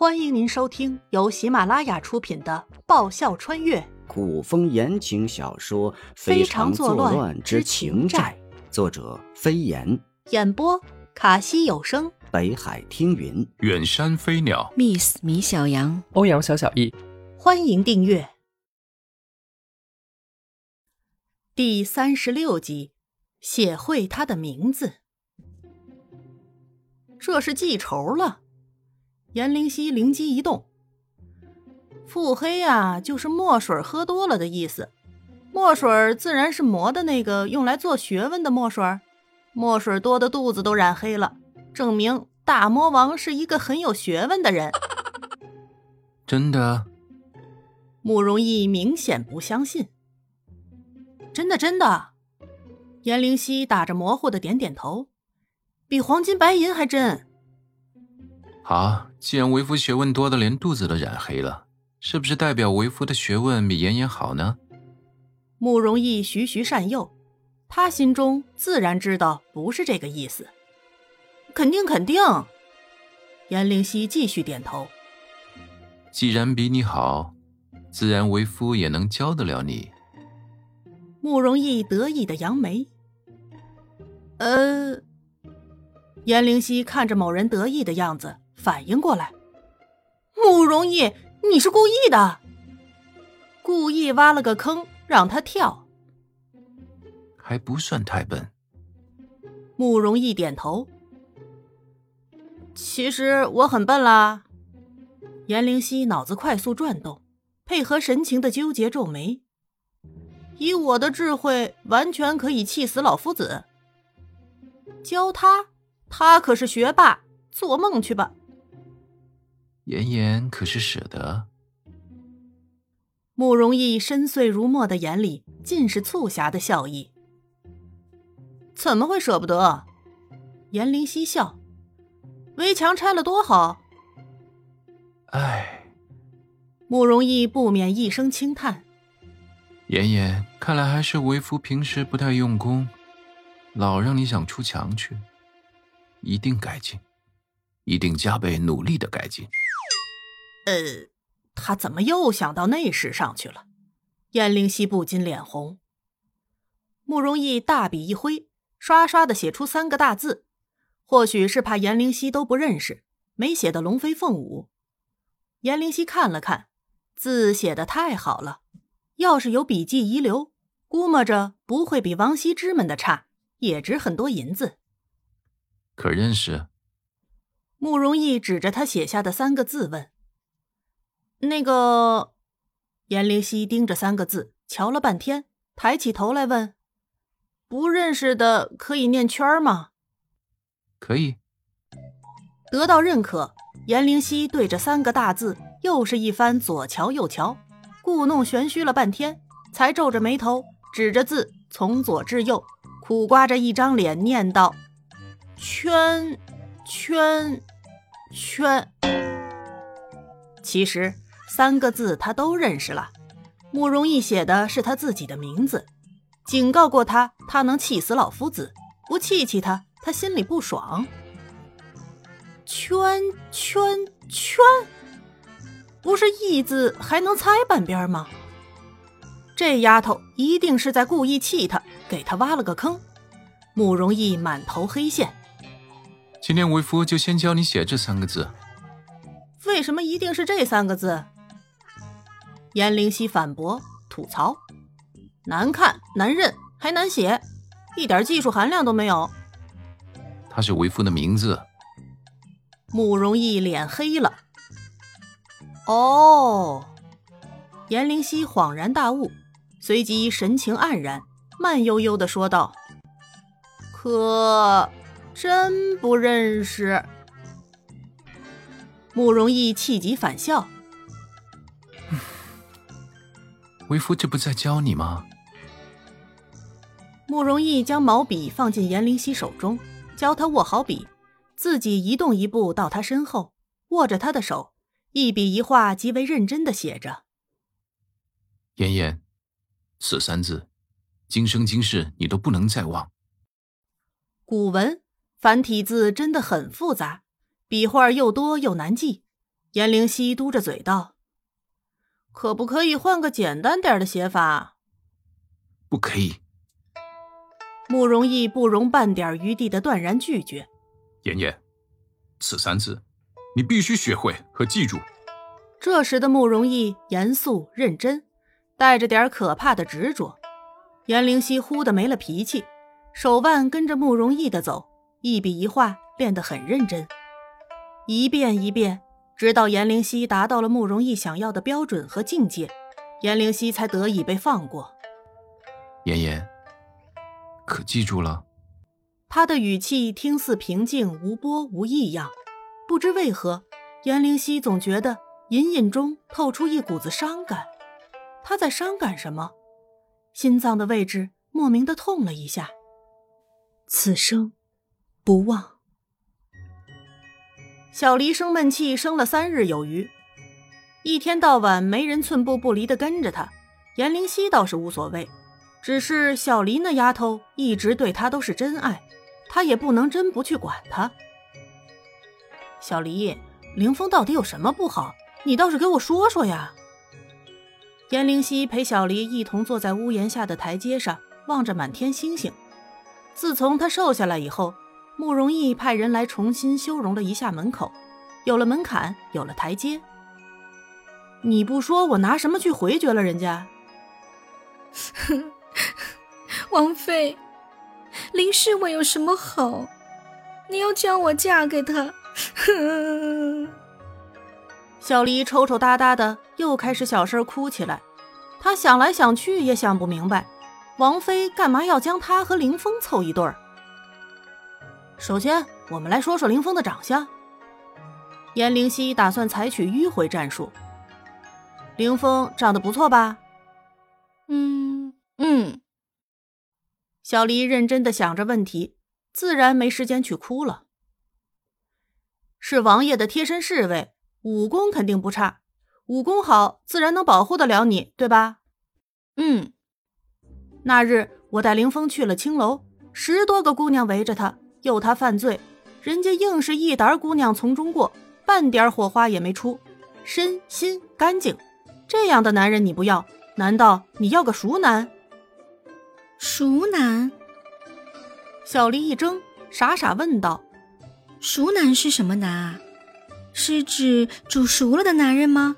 欢迎您收听由喜马拉雅出品的《爆笑穿越古风言情小说《非常常作乱乱之之情债》，作者飞檐，》，演播卡西有声。北海听云。远山飞鸟，Miss 米小羊，欧阳小小易，欢迎订阅第三十六集，写会他的名字。这是记仇了。颜灵犀灵机一动，腹黑啊、就是墨水喝多了的意思。墨水自然是磨的那个用来做学问的墨水，墨水多的肚子都染黑了，证明大魔王是一个很有学问的人。真的？慕容易明显不相信。真的，真的。颜灵犀打着模糊的点点头，比黄金白银还真。好，既然为夫学问多的连肚子都染黑了，是不是代表为夫的学问比妍妍好呢？慕容易徐徐善诱，他心中自然知道不是这个意思。肯定，肯定。颜灵犀继续点头。既然比你好，自然为夫也能教得了你。慕容易得意的扬眉。呃，颜灵犀看着某人得意的样子，反应过来，慕容易，你是故意的，故意挖了个坑让他跳。还不算太笨。慕容易点头。其实我很笨啦。颜灵犀脑子快速转动，配合神情的纠结，皱眉。以我的智慧，完全可以气死老夫子。教他，他可是学霸，做梦去吧！妍妍可是舍得。慕容逸深邃如墨的眼里尽是促狭的笑意。怎么会舍不得？颜灵犀笑，围墙拆了多好。唉，慕容易不免一声轻叹。妍妍，看来还是为夫平时不太用功，老让你想出墙去。一定改进，一定加倍努力的改进。呃，他怎么又想到那事上去了？颜灵犀不禁脸红。慕容易大笔一挥，刷刷的写出三个大字，或许是怕颜灵犀都不认识，没写的龙飞凤舞。颜灵犀看了看，字写的太好了，要是有笔记遗留，估摸着不会比王羲之们的差，也值很多银子。可认识？慕容易指着他写下的三个字问：“那个？”严灵犀盯着三个字，瞧了半天，抬起头来问：“不认识的可以念圈儿吗可以。？”得到认可，严灵犀对着三个大字又是一番左瞧右瞧，故弄玄虚了半天，才皱着眉头指着字从左至右，苦瓜着一张脸念道：“圈，圈，圈。”其实三个字他都认识了，慕容易写的是他自己的名字，警告过他，他能气死老夫子，不气气他，他心里不爽。圈圈圈，不是“义”字还能猜半边吗？这丫头一定是在故意气他，给他挖了个坑。慕容易满头黑线，今天为夫就先教你写这三个字。为什么一定是这三个字？颜灵犀反驳吐槽：难看、难认，还难写，一点技术含量都没有。他是为夫的名字。慕容易脸黑了。哦，颜灵犀恍然大悟，随即神情黯然，慢悠悠的说道：“可真不认识。”慕容易气急反笑。为夫这不在教你吗？慕容逸将毛笔放进颜灵犀手中，教他握好笔，自己移动一步到他身后，握着他的手，一笔一画极为认真的写着。妍妍，此三字，今生今世你都不能再忘。古文繁体字真的很复杂，笔画又多又难记，颜灵溪嘟着嘴道：“可不可以换个简单点的写法？”“不可以。”慕容逸不容半点余地的断然拒绝。“妍妍，此三字，你必须学会和记住。”这时的慕容逸严肃认真，带着点可怕的执着。颜灵溪忽的没了脾气，手腕跟着慕容逸的走，一笔一画练得很认真，一遍一遍。直到颜灵溪达到了慕容逸想要的标准和境界，颜灵溪才得以被放过。妍妍，可记住了？他的语气听似平静无波无异样，不知为何，颜灵溪总觉得隐隐中透出一股子伤感。他在伤感什么？心脏的位置莫名的痛了一下。此生不忘。小黎生闷气，生了三日有余，一天到晚没人寸步不离的跟着他。颜灵溪倒是无所谓，只是小黎那丫头一直对他都是真爱，他也不能真不去管她。小黎，凌风到底有什么不好？你倒是给我说说呀！颜灵溪陪小黎一同坐在屋檐下的台阶上，望着满天星星。自从他瘦下来以后。慕容逸派人来重新修容了一下门口，有了门槛，有了台阶。你不说，我拿什么去回绝了人家？王妃，林侍卫有什么好？你要叫我嫁给他？小黎抽抽搭搭的，又开始小声哭起来。他想来想去也想不明白，王妃干嘛要将他和林峰凑一对儿？首先，我们来说说林峰的长相。颜灵溪打算采取迂回战术。林峰长得不错吧？嗯嗯。小黎认真的想着问题，自然没时间去哭了。是王爷的贴身侍卫，武功肯定不差，武功好，自然能保护得了你，对吧？嗯。那日我带林峰去了青楼，十多个姑娘围着他。诱他犯罪，人家硬是一沓姑娘从中过，半点火花也没出，身心干净，这样的男人你不要？难道你要个熟男？熟男？小黎一怔，傻傻问道：“熟男是什么男啊？是指煮熟了的男人吗？”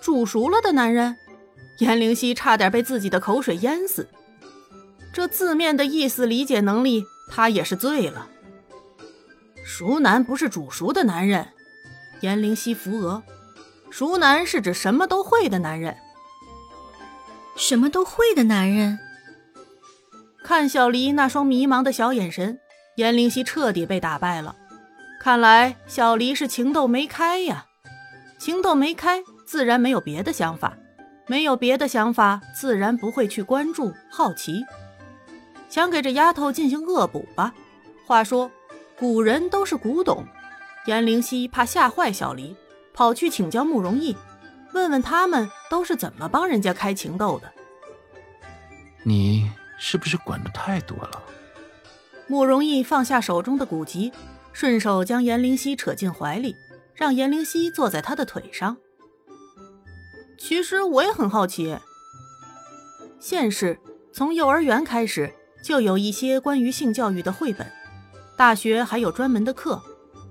煮熟了的男人，颜灵溪差点被自己的口水淹死。这字面的意思理解能力。他也是醉了。熟男不是煮熟的男人，颜灵溪扶额。熟男是指什么都会的男人。什么都会的男人。看小黎那双迷茫的小眼神，颜灵溪彻底被打败了。看来小黎是情窦没开呀。情窦没开，自然没有别的想法。没有别的想法，自然不会去关注、好奇。想给这丫头进行恶补吧。话说，古人都是古董。颜灵溪怕吓坏小黎，跑去请教慕容逸，问问他们都是怎么帮人家开情窦的。你是不是管的太多了？慕容逸放下手中的古籍，顺手将颜灵溪扯进怀里，让颜灵溪坐在他的腿上。其实我也很好奇。现世从幼儿园开始。就有一些关于性教育的绘本，大学还有专门的课。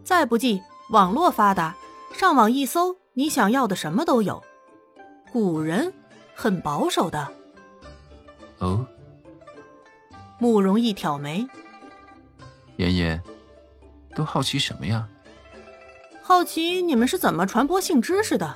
再不济，网络发达，上网一搜，你想要的什么都有。古人很保守的。哦。慕容易挑眉。妍妍，都好奇什么呀？好奇你们是怎么传播性知识的。